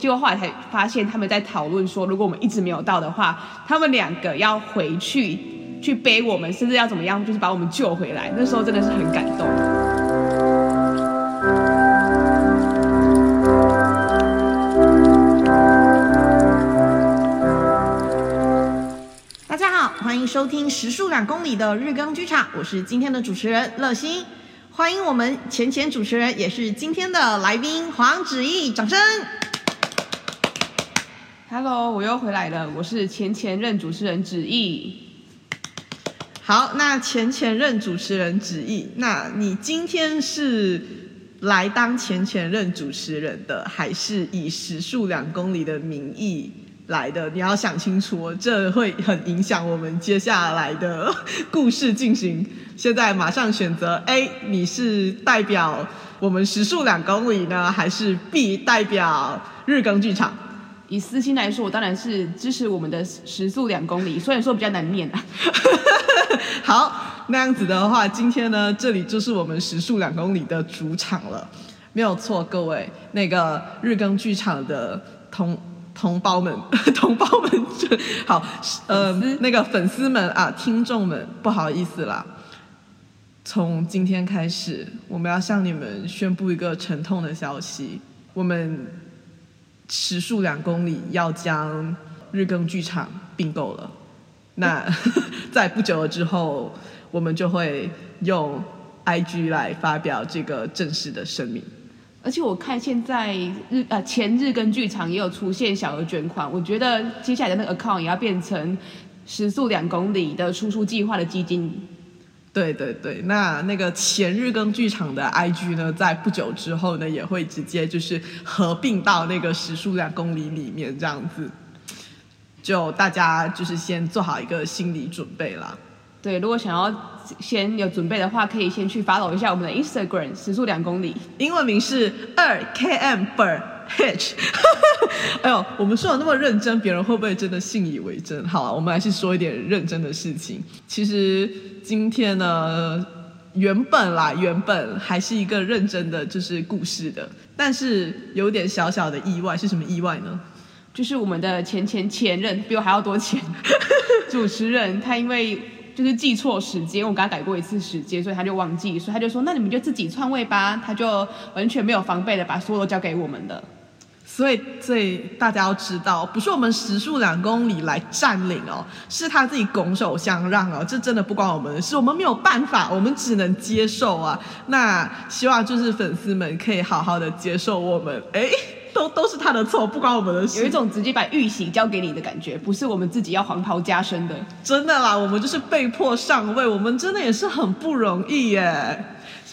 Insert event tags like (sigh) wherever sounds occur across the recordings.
结果后来才发现，他们在讨论说，如果我们一直没有到的话，他们两个要回去去背我们，甚至要怎么样，就是把我们救回来。那时候真的是很感动。大家好，欢迎收听时速两公里的日更剧场，我是今天的主持人乐心。欢迎我们前前主持人，也是今天的来宾黄子毅，掌声。Hello，我又回来了，我是前前任主持人芷艺。好，那前前任主持人芷艺，那你今天是来当前前任主持人的，还是以时速两公里的名义来的？你要想清楚，这会很影响我们接下来的故事进行。现在马上选择 A，你是代表我们时速两公里呢，还是 B 代表日更剧场？以私心来说，我当然是支持我们的时速两公里，虽然说比较难念啊。(laughs) 好，那样子的话，今天呢，这里就是我们时速两公里的主场了，没有错，各位那个日更剧场的同同胞们、同胞们，(laughs) (laughs) 好，呃，那个粉丝们啊，听众们，不好意思啦，从今天开始，我们要向你们宣布一个沉痛的消息，我们。时速两公里要将日更剧场并购了，那 (laughs) 在不久了之后，我们就会用 IG 来发表这个正式的声明。而且我看现在日呃前日更剧场也有出现小额捐款，我觉得接下来的那个 account 也要变成时速两公里的输出计划的基金。对对对，那那个前日更剧场的 IG 呢，在不久之后呢，也会直接就是合并到那个时速两公里里面，这样子，就大家就是先做好一个心理准备啦。对，如果想要先有准备的话，可以先去 follow 一下我们的 Instagram 时速两公里，英文名是二 km per hitch。(laughs) 哎呦，我们说的那么认真，别人会不会真的信以为真？好了，我们还是说一点认真的事情。其实今天呢，原本啦，原本还是一个认真的就是故事的，但是有点小小的意外，是什么意外呢？就是我们的前前前任比我还要多钱，主持人他因为。就是记错时间，我给他改过一次时间，所以他就忘记，所以他就说：“那你们就自己篡位吧。”他就完全没有防备的把所有都交给我们的。所以，所以大家要知道，不是我们时速两公里来占领哦，是他自己拱手相让哦，这真的不关我们的事，我们没有办法，我们只能接受啊。那希望就是粉丝们可以好好的接受我们，哎。都都是他的错，不关我们的事。有一种直接把玉玺交给你的感觉，不是我们自己要黄袍加身的。真的啦，我们就是被迫上位，我们真的也是很不容易耶。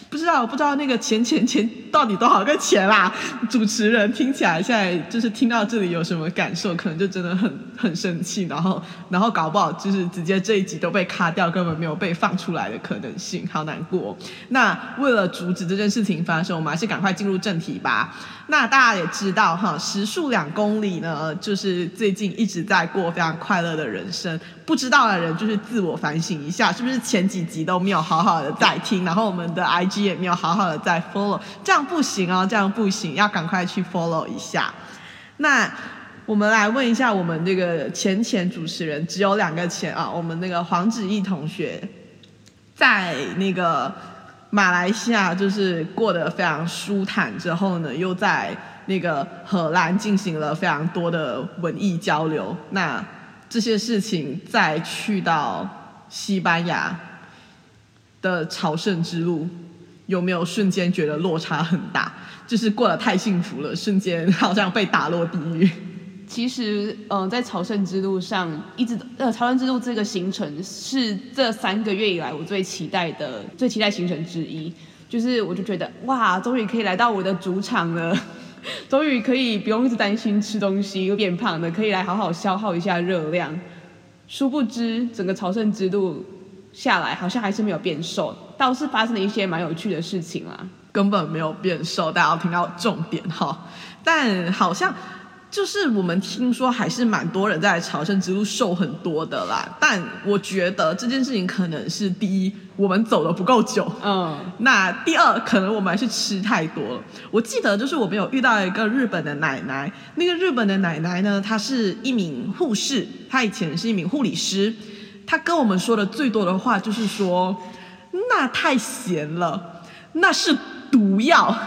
不知道不知道那个钱钱钱到底多少个钱啦？主持人听起来现在就是听到这里有什么感受？可能就真的很很生气，然后然后搞不好就是直接这一集都被卡掉，根本没有被放出来的可能性，好难过。那为了阻止这件事情发生，我们还是赶快进入正题吧。那大家也知道哈，时速两公里呢，就是最近一直在过非常快乐的人生。不知道的人就是自我反省一下，是不是前几集都没有好好的在听，然后我们的 IG 也没有好好的在 follow，这样不行哦，这样不行，要赶快去 follow 一下。那我们来问一下我们这个前前主持人，只有两个前啊，我们那个黄子毅同学，在那个马来西亚就是过得非常舒坦之后呢，又在那个荷兰进行了非常多的文艺交流，那。这些事情再去到西班牙的朝圣之路，有没有瞬间觉得落差很大？就是过得太幸福了，瞬间好像被打落地狱。其实，嗯、在朝圣之路上，一直呃，朝圣之路这个行程是这三个月以来我最期待的、最期待行程之一。就是，我就觉得哇，终于可以来到我的主场了。终于可以不用一直担心吃东西又变胖的，可以来好好消耗一下热量。殊不知，整个朝圣之路下来，好像还是没有变瘦，倒是发生了一些蛮有趣的事情啦。根本没有变瘦，大家要听到重点哈。但好像就是我们听说还是蛮多人在朝圣之路瘦很多的啦，但我觉得这件事情可能是第一，我们走的不够久，嗯，那第二可能我们还是吃太多了。我记得就是我们有遇到一个日本的奶奶，那个日本的奶奶呢，她是一名护士，她以前是一名护理师，她跟我们说的最多的话就是说，那太咸了，那是毒药。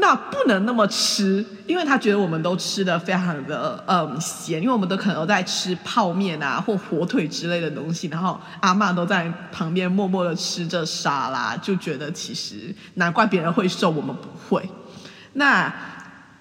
那不能那么吃，因为他觉得我们都吃的非常的嗯咸，因为我们都可能都在吃泡面啊或火腿之类的东西，然后阿嬷都在旁边默默的吃着沙拉，就觉得其实难怪别人会瘦，我们不会。那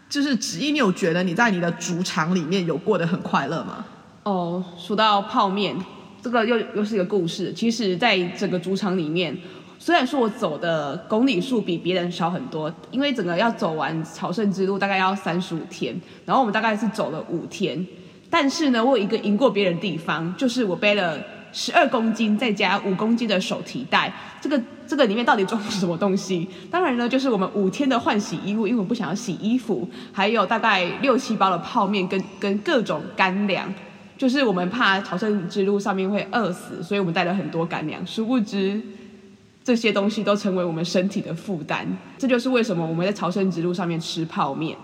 就是子毅，你有觉得你在你的主场里面有过得很快乐吗？哦，说到泡面，这个又又是一个故事。其实，在整个主场里面。虽然说我走的公里数比别人少很多，因为整个要走完朝圣之路大概要三十五天，然后我们大概是走了五天，但是呢，我有一个赢过别人的地方，就是我背了十二公斤再加五公斤的手提袋，这个这个里面到底装什么东西？当然呢，就是我们五天的换洗衣物，因为我不想要洗衣服，还有大概六七包的泡面跟跟各种干粮，就是我们怕朝圣之路上面会饿死，所以我们带了很多干粮，殊不知。这些东西都成为我们身体的负担，这就是为什么我们在朝圣之路上面吃泡面。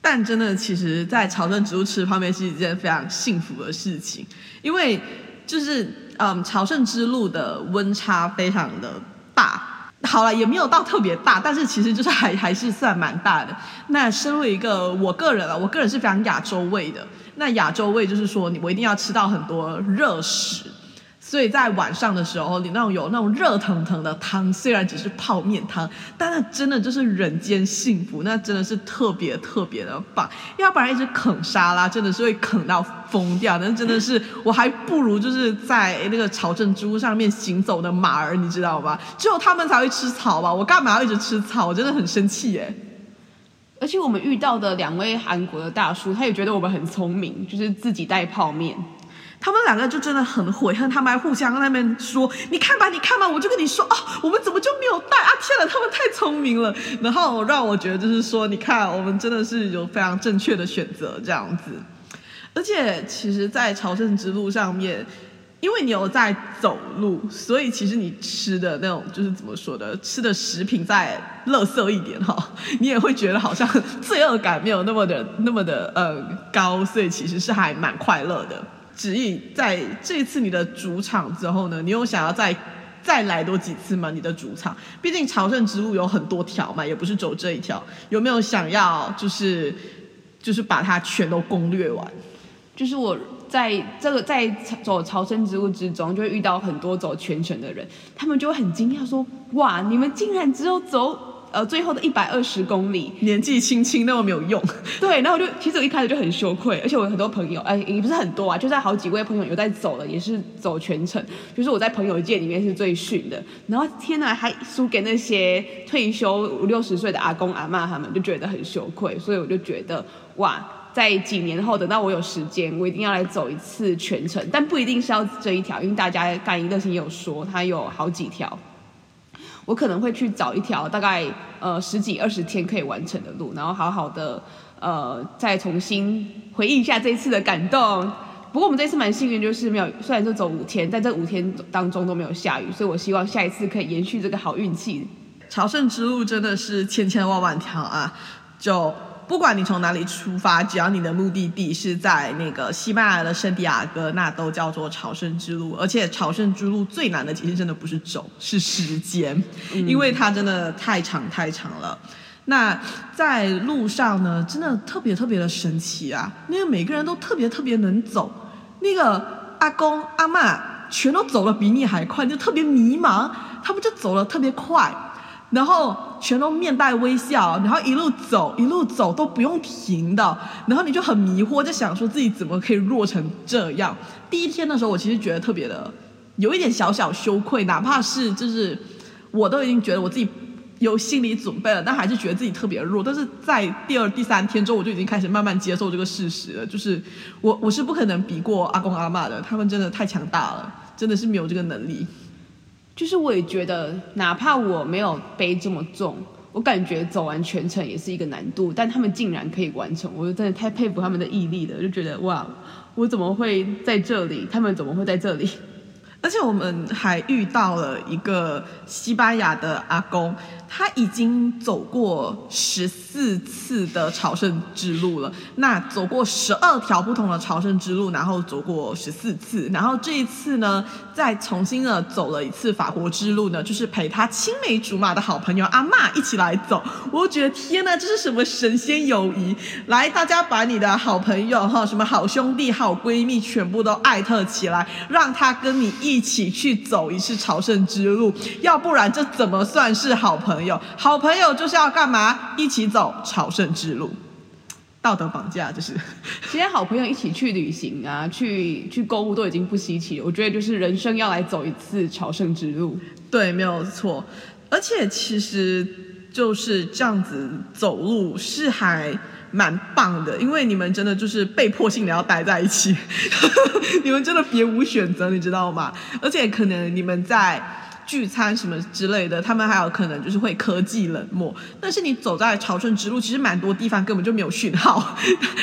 但真的，其实，在朝圣之路吃泡面是一件非常幸福的事情，因为就是嗯，朝圣之路的温差非常的大。好了，也没有到特别大，但是其实就是还还是算蛮大的。那身为一个我个人啊，我个人是非常亚洲胃的。那亚洲胃就是说，你我一定要吃到很多热食。所以在晚上的时候，你那种有那种热腾腾的汤，虽然只是泡面汤，但那真的就是人间幸福，那真的是特别特别的棒。要不然一直啃沙拉，真的是会啃到疯掉。那真的是，我还不如就是在那个朝圣之路上面行走的马儿，你知道吧？(laughs) 只有他们才会吃草吧？我干嘛要一直吃草？我真的很生气耶。而且我们遇到的两位韩国的大叔，他也觉得我们很聪明，就是自己带泡面。他们两个就真的很悔恨，他们还互相在那边说：“你看吧，你看吧，我就跟你说啊，我们怎么就没有带啊？天哪，他们太聪明了。(laughs) ”然后让我觉得就是说，你看，我们真的是有非常正确的选择这样子。而且，其实，在朝圣之路上面，因为你有在走路，所以其实你吃的那种就是怎么说的，吃的食品再垃圾一点哈，(laughs) 你也会觉得好像 (laughs) 罪恶感没有那么的那么的呃高，所以其实是还蛮快乐的。指引在这次你的主场之后呢，你有想要再再来多几次吗？你的主场，毕竟朝圣之路有很多条嘛，也不是走这一条。有没有想要就是就是把它全都攻略完？就是我在这个在走朝圣之路之中，就会遇到很多走全程的人，他们就会很惊讶说：“哇，你们竟然只有走。”呃，最后的一百二十公里，年纪轻轻那么没有用。(laughs) 对，然后我就其实我一开始就很羞愧，而且我有很多朋友，哎，也不是很多啊，就在好几位朋友有在走了，也是走全程，就是我在朋友界里面是最逊的。然后天哪，还输给那些退休五六十岁的阿公阿妈，他们就觉得很羞愧，所以我就觉得哇，在几年后等到我有时间，我一定要来走一次全程，但不一定是要这一条，因为大家干一乐行也有说，它有好几条。我可能会去找一条大概呃十几二十天可以完成的路，然后好好的呃再重新回忆一下这一次的感动。不过我们这次蛮幸运，就是没有，虽然说走五天，但这五天当中都没有下雨，所以我希望下一次可以延续这个好运气。朝圣之路真的是千千万万条啊，就。不管你从哪里出发，只要你的目的地是在那个西班牙的圣地亚哥，那都叫做朝圣之路。而且朝圣之路最难的其实真的不是走，是时间，因为它真的太长太长了。那在路上呢，真的特别特别的神奇啊！那个每个人都特别特别能走，那个阿公阿嬷全都走了比你还快，就特别迷茫，他们就走了特别快。然后全都面带微笑，然后一路走一路走都不用停的，然后你就很迷惑，就想说自己怎么可以弱成这样。第一天的时候，我其实觉得特别的有一点小小羞愧，哪怕是就是我都已经觉得我自己有心理准备了，但还是觉得自己特别弱。但是在第二、第三天之后，我就已经开始慢慢接受这个事实了，就是我我是不可能比过阿公阿嬷的，他们真的太强大了，真的是没有这个能力。就是我也觉得，哪怕我没有背这么重，我感觉走完全程也是一个难度，但他们竟然可以完成，我就真的太佩服他们的毅力了，就觉得哇，我怎么会在这里？他们怎么会在这里？而且我们还遇到了一个西班牙的阿公，他已经走过十四次的朝圣之路了。那走过十二条不同的朝圣之路，然后走过十四次，然后这一次呢，再重新的走了一次法国之路呢，就是陪他青梅竹马的好朋友阿嬷一起来走。我觉得天哪，这是什么神仙友谊？来，大家把你的好朋友哈，什么好兄弟、好闺蜜，全部都艾特起来，让他跟你一。一起去走一次朝圣之路，要不然这怎么算是好朋友？好朋友就是要干嘛？一起走朝圣之路，道德绑架就是。其实好朋友一起去旅行啊，去去购物都已经不稀奇了。我觉得就是人生要来走一次朝圣之路，对，没有错。而且其实就是这样子走路是还。蛮棒的，因为你们真的就是被迫性的要待在一起，(laughs) 你们真的别无选择，你知道吗？而且可能你们在。聚餐什么之类的，他们还有可能就是会科技冷漠。但是你走在朝圣之路，其实蛮多地方根本就没有讯号，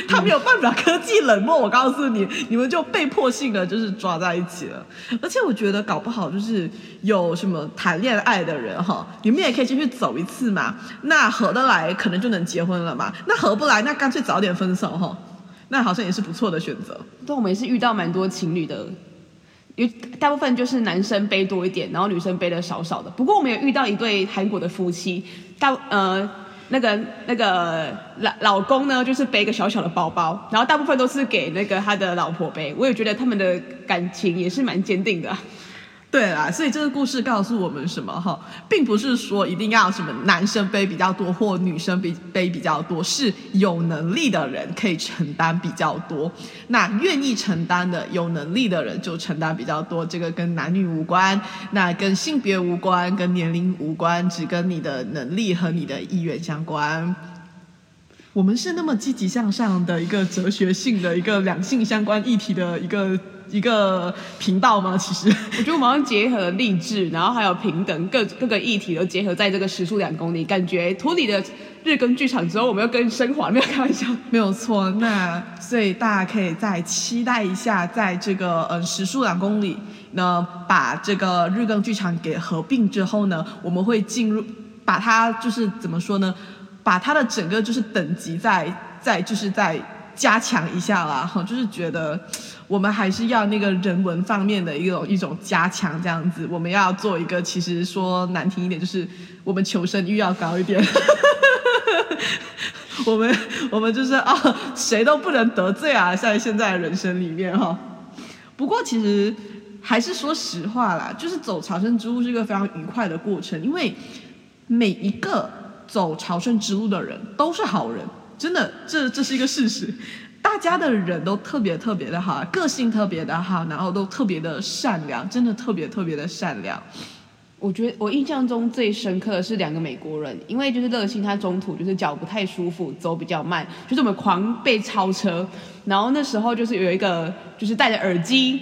他没有办法科技冷漠。我告诉你，你们就被迫性的就是抓在一起了。而且我觉得搞不好就是有什么谈恋爱的人哈，你们也可以进去走一次嘛。那合得来，可能就能结婚了嘛。那合不来，那干脆早点分手哈。那好像也是不错的选择。对，我们也是遇到蛮多情侣的。有大部分就是男生背多一点，然后女生背的少少的。不过我们有遇到一对韩国的夫妻，大呃那个那个老老公呢，就是背一个小小的包包，然后大部分都是给那个他的老婆背。我也觉得他们的感情也是蛮坚定的。对啦，所以这个故事告诉我们什么哈，并不是说一定要什么男生背比较多或女生背背比较多，是有能力的人可以承担比较多，那愿意承担的有能力的人就承担比较多，这个跟男女无关，那跟性别无关，跟年龄无关，只跟你的能力和你的意愿相关。我们是那么积极向上的一个哲学性的一个两性相关议题的一个。一个频道吗？其实我觉得我们好像结合了励志，然后还有平等，各各个议题都结合在这个时速两公里，感觉脱离了日更剧场之后，我们要更升华，没有开玩笑，没有错。那所以大家可以再期待一下，在这个嗯时速两公里呢，把这个日更剧场给合并之后呢，我们会进入把它就是怎么说呢，把它的整个就是等级再再就是再加强一下啦，哈，就是觉得。我们还是要那个人文方面的一种一种加强，这样子，我们要做一个，其实说难听一点，就是我们求生欲要高一点。(laughs) 我们我们就是啊，谁都不能得罪啊，在现在的人生里面哈。不过其实还是说实话啦，就是走朝圣之路是一个非常愉快的过程，因为每一个走朝圣之路的人都是好人，真的，这这是一个事实。大家的人都特别特别的好，个性特别的好，然后都特别的善良，真的特别特别的善良。我觉得我印象中最深刻的是两个美国人，因为就是乐清他中途就是脚不太舒服，走比较慢，就是我们狂被超车，然后那时候就是有一个就是戴着耳机，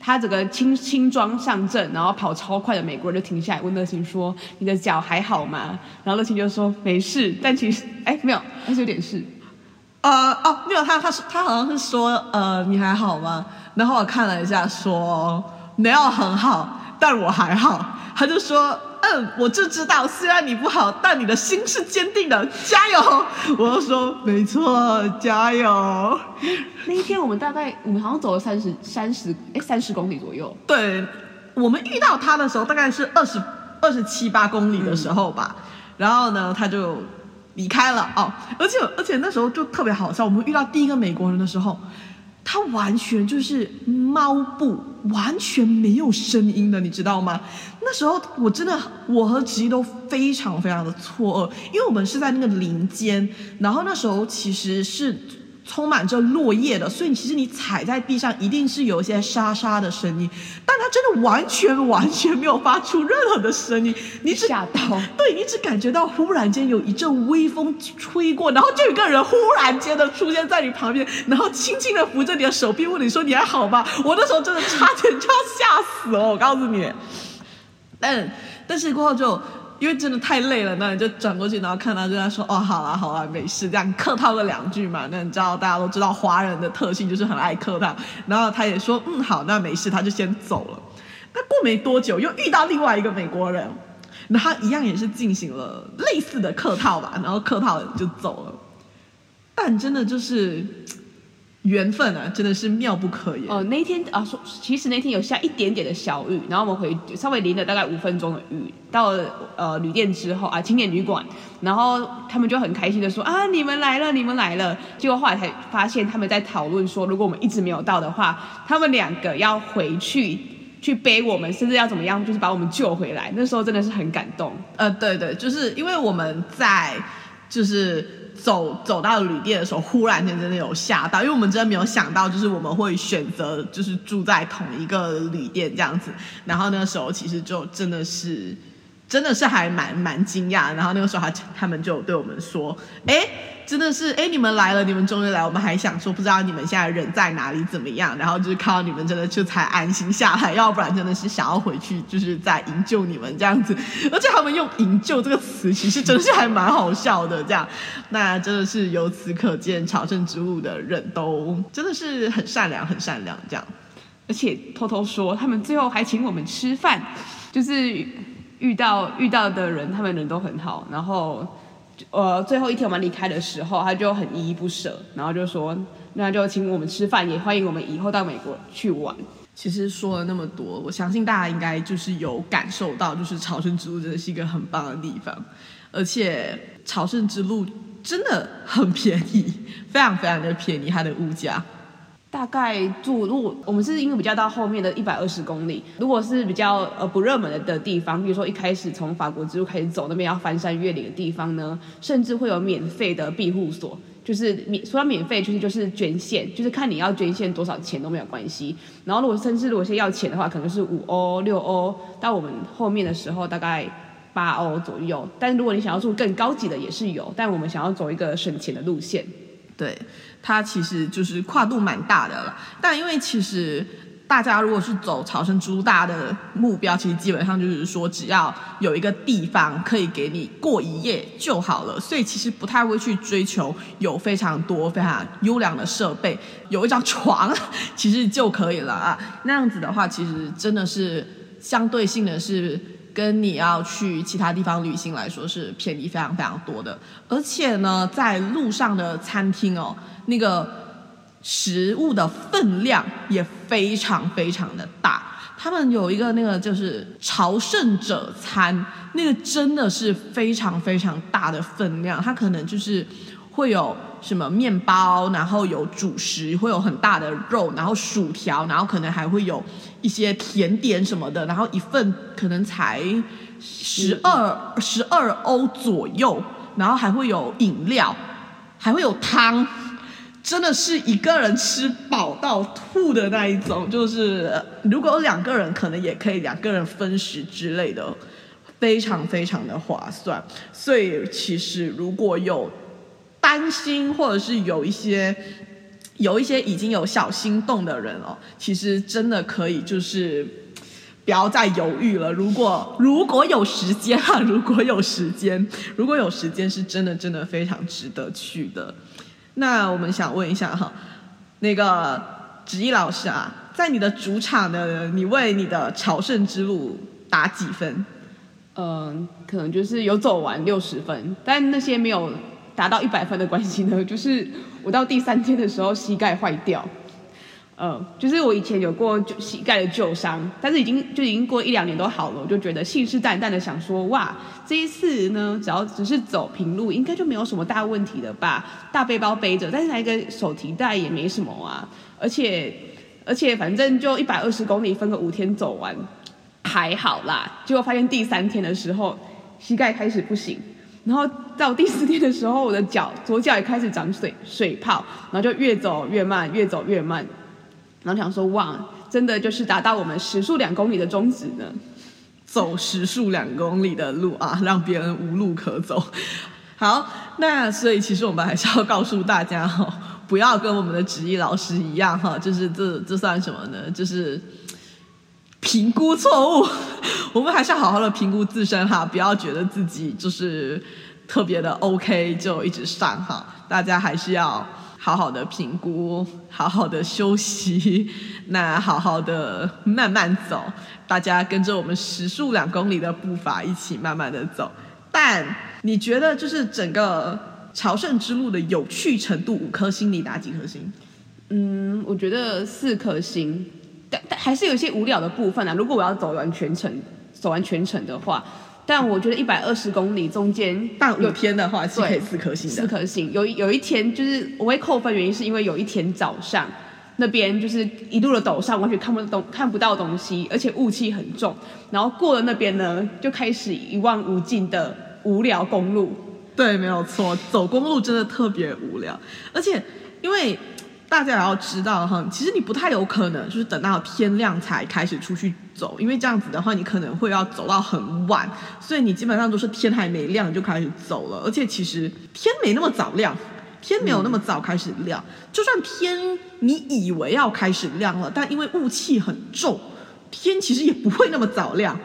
他整个轻轻装上阵，然后跑超快的美国人就停下来问乐清说：“你的脚还好吗？”然后乐清就说：“没事。”但其实哎没有，还是有点事。呃哦，没有他，他是他好像是说，呃，你还好吗？然后我看了一下，说没有很好，但我还好。他就说，嗯，我就知道，虽然你不好，但你的心是坚定的，加油！(laughs) 我就说，没错，加油。那一天我们大概我们好像走了三十三十哎三十公里左右。对，我们遇到他的时候大概是二十二十七八公里的时候吧，嗯、然后呢，他就。离开了哦，而且而且那时候就特别好笑。我们遇到第一个美国人的时候，他完全就是猫步，完全没有声音的，你知道吗？那时候我真的，我和直一都非常非常的错愕，因为我们是在那个林间，然后那时候其实是。充满着落叶的，所以其实你踩在地上一定是有一些沙沙的声音，但它真的完全完全没有发出任何的声音，你只吓到，对，你只感觉到忽然间有一阵微风吹过，然后就有一个人忽然间的出现在你旁边，然后轻轻的扶着你的手臂，问你说你还好吗？我那时候真的差点就要吓死了，我告诉你，但但是过后就。因为真的太累了，那你就转过去，然后看他，就他说：“哦，好啦，好啦，没事。”这样客套了两句嘛。那你知道，大家都知道华人的特性就是很爱客套。然后他也说：“嗯，好，那没事。”他就先走了。那过没多久，又遇到另外一个美国人，那他一样也是进行了类似的客套吧，然后客套就走了。但真的就是。缘分啊，真的是妙不可言。哦，那天啊，说其实那天有下一点点的小雨，然后我们回稍微淋了大概五分钟的雨，到了呃旅店之后啊，青年旅馆，然后他们就很开心的说啊，你们来了，你们来了。结果后来才发现他们在讨论说，如果我们一直没有到的话，他们两个要回去去背我们，甚至要怎么样，就是把我们救回来。那时候真的是很感动。呃，对对，就是因为我们在就是。走走到旅店的时候，忽然间真的有吓到，因为我们真的没有想到，就是我们会选择就是住在同一个旅店这样子。然后那时候其实就真的是，真的是还蛮蛮惊讶。然后那个时候他他们就对我们说，哎。真的是，哎，你们来了，你们终于来，我们还想说，不知道你们现在人在哪里，怎么样？然后就是看到你们，真的就才安心下来，要不然真的是想要回去，就是在营救你们这样子。而且他们用“营救”这个词，其实真的是还蛮好笑的。这样，那真的是由此可见，朝圣之路的人都真的是很善良，很善良。这样，而且偷偷说，他们最后还请我们吃饭，就是遇到遇到的人，他们人都很好，然后。呃，最后一天我们离开的时候，他就很依依不舍，然后就说，那就请我们吃饭，也欢迎我们以后到美国去玩。其实说了那么多，我相信大家应该就是有感受到，就是朝圣之路真的是一个很棒的地方，而且朝圣之路真的很便宜，非常非常的便宜，它的物价。大概住，如果我们是因为比较到后面的一百二十公里，如果是比较呃不热门的的地方，比如说一开始从法国之路开始走，那边要翻山越岭的地方呢，甚至会有免费的庇护所，就是免说到免费，就是就是捐献，就是看你要捐献多少钱都没有关系。然后如果甚至如果是要钱的话，可能是五欧六欧，到我们后面的时候大概八欧左右。但如果你想要住更高级的也是有，但我们想要走一个省钱的路线，对。它其实就是跨度蛮大的了，但因为其实大家如果是走朝圣之路，大的目标其实基本上就是说，只要有一个地方可以给你过一夜就好了，所以其实不太会去追求有非常多非常优良的设备，有一张床其实就可以了啊。那样子的话，其实真的是相对性的是。跟你要去其他地方旅行来说是便宜非常非常多的，而且呢，在路上的餐厅哦，那个食物的分量也非常非常的大。他们有一个那个就是朝圣者餐，那个真的是非常非常大的分量，它可能就是会有。什么面包，然后有主食，会有很大的肉，然后薯条，然后可能还会有一些甜点什么的，然后一份可能才十二十二欧左右，然后还会有饮料，还会有汤，真的是一个人吃饱到吐的那一种，就是如果有两个人，可能也可以两个人分食之类的，非常非常的划算。所以其实如果有。担心，或者是有一些有一些已经有小心动的人哦，其实真的可以就是不要再犹豫了。如果如果有时间啊，(laughs) 如果有时间，如果有时间，是真的真的非常值得去的。那我们想问一下哈，那个子怡老师啊，在你的主场呢，你为你的朝圣之路打几分？嗯，可能就是有走完六十分，但那些没有。达到一百分的关系呢，(laughs) 就是我到第三天的时候膝盖坏掉，呃，就是我以前有过膝盖的旧伤，但是已经就已经过一两年都好了，我就觉得信誓旦旦的想说，哇，这一次呢，只要只是走平路，应该就没有什么大问题了吧？大背包背着，但是拿一个手提袋也没什么啊，而且而且反正就一百二十公里分个五天走完，还好啦。结果发现第三天的时候，膝盖开始不行。然后到第四天的时候，我的脚左脚也开始长水水泡，然后就越走越慢，越走越慢。然后想说，哇，真的就是达到我们时速两公里的宗旨呢，走时速两公里的路啊，让别人无路可走。好，那所以其实我们还是要告诉大家哈，不要跟我们的芷逸老师一样哈，就是这这算什么呢？就是。评估错误，我们还是要好好的评估自身哈，不要觉得自己就是特别的 OK 就一直上哈，大家还是要好好的评估，好好的休息，那好好的慢慢走，大家跟着我们时速两公里的步伐一起慢慢的走。但你觉得就是整个朝圣之路的有趣程度，五颗星你打几颗星？嗯，我觉得四颗星。但但还是有一些无聊的部分啊。如果我要走完全程，走完全程的话，但我觉得一百二十公里中间，但有天的话是可以四颗星的。四颗星。有有一天就是我会扣分，原因是因为有一天早上那边就是一路的陡上，完全看不懂看不到东西，而且雾气很重。然后过了那边呢，就开始一望无尽的无聊公路。对，没有错，走公路真的特别无聊，而且因为。大家也要知道哈，其实你不太有可能就是等到天亮才开始出去走，因为这样子的话，你可能会要走到很晚，所以你基本上都是天还没亮就开始走了。而且其实天没那么早亮，天没有那么早开始亮。就算天你以为要开始亮了，但因为雾气很重，天其实也不会那么早亮。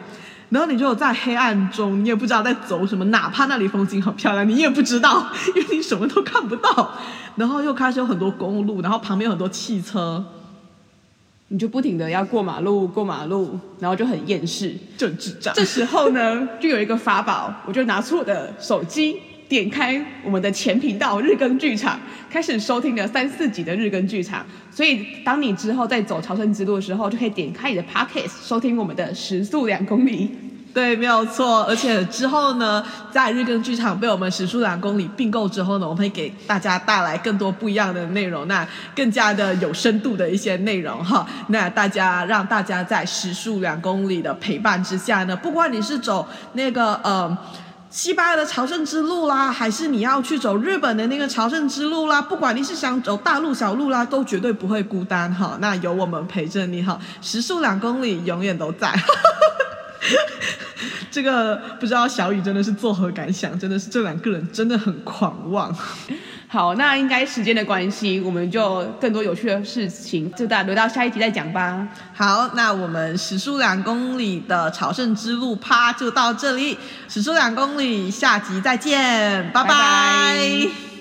然后你就在黑暗中，你也不知道在走什么，哪怕那里风景很漂亮，你也不知道，(laughs) 因为你什么都看不到。然后又开始有很多公路，然后旁边有很多汽车，你就不停的要过马路，过马路，然后就很厌世，就很智障。这时候呢，就有一个法宝，我就拿出我的手机，点开我们的前频道日更剧场，开始收听了三四集的日更剧场。所以，当你之后在走朝圣之路的时候，就可以点开你的 p o c k e t 收听我们的时速两公里。对，没有错。而且之后呢，在日更剧场被我们时速两公里并购之后呢，我们会给大家带来更多不一样的内容，那更加的有深度的一些内容哈。那大家让大家在时速两公里的陪伴之下呢，不管你是走那个呃西班牙的朝圣之路啦，还是你要去走日本的那个朝圣之路啦，不管你是想走大路小路啦，都绝对不会孤单哈。那有我们陪着你哈，时速两公里永远都在。(laughs) 这个不知道小雨真的是作何感想？真的是这两个人真的很狂妄。好，那应该时间的关系，我们就更多有趣的事情就大家留到下一集再讲吧。好，那我们史书两公里的朝圣之路趴就到这里，史书两公里，下集再见，拜拜。拜拜。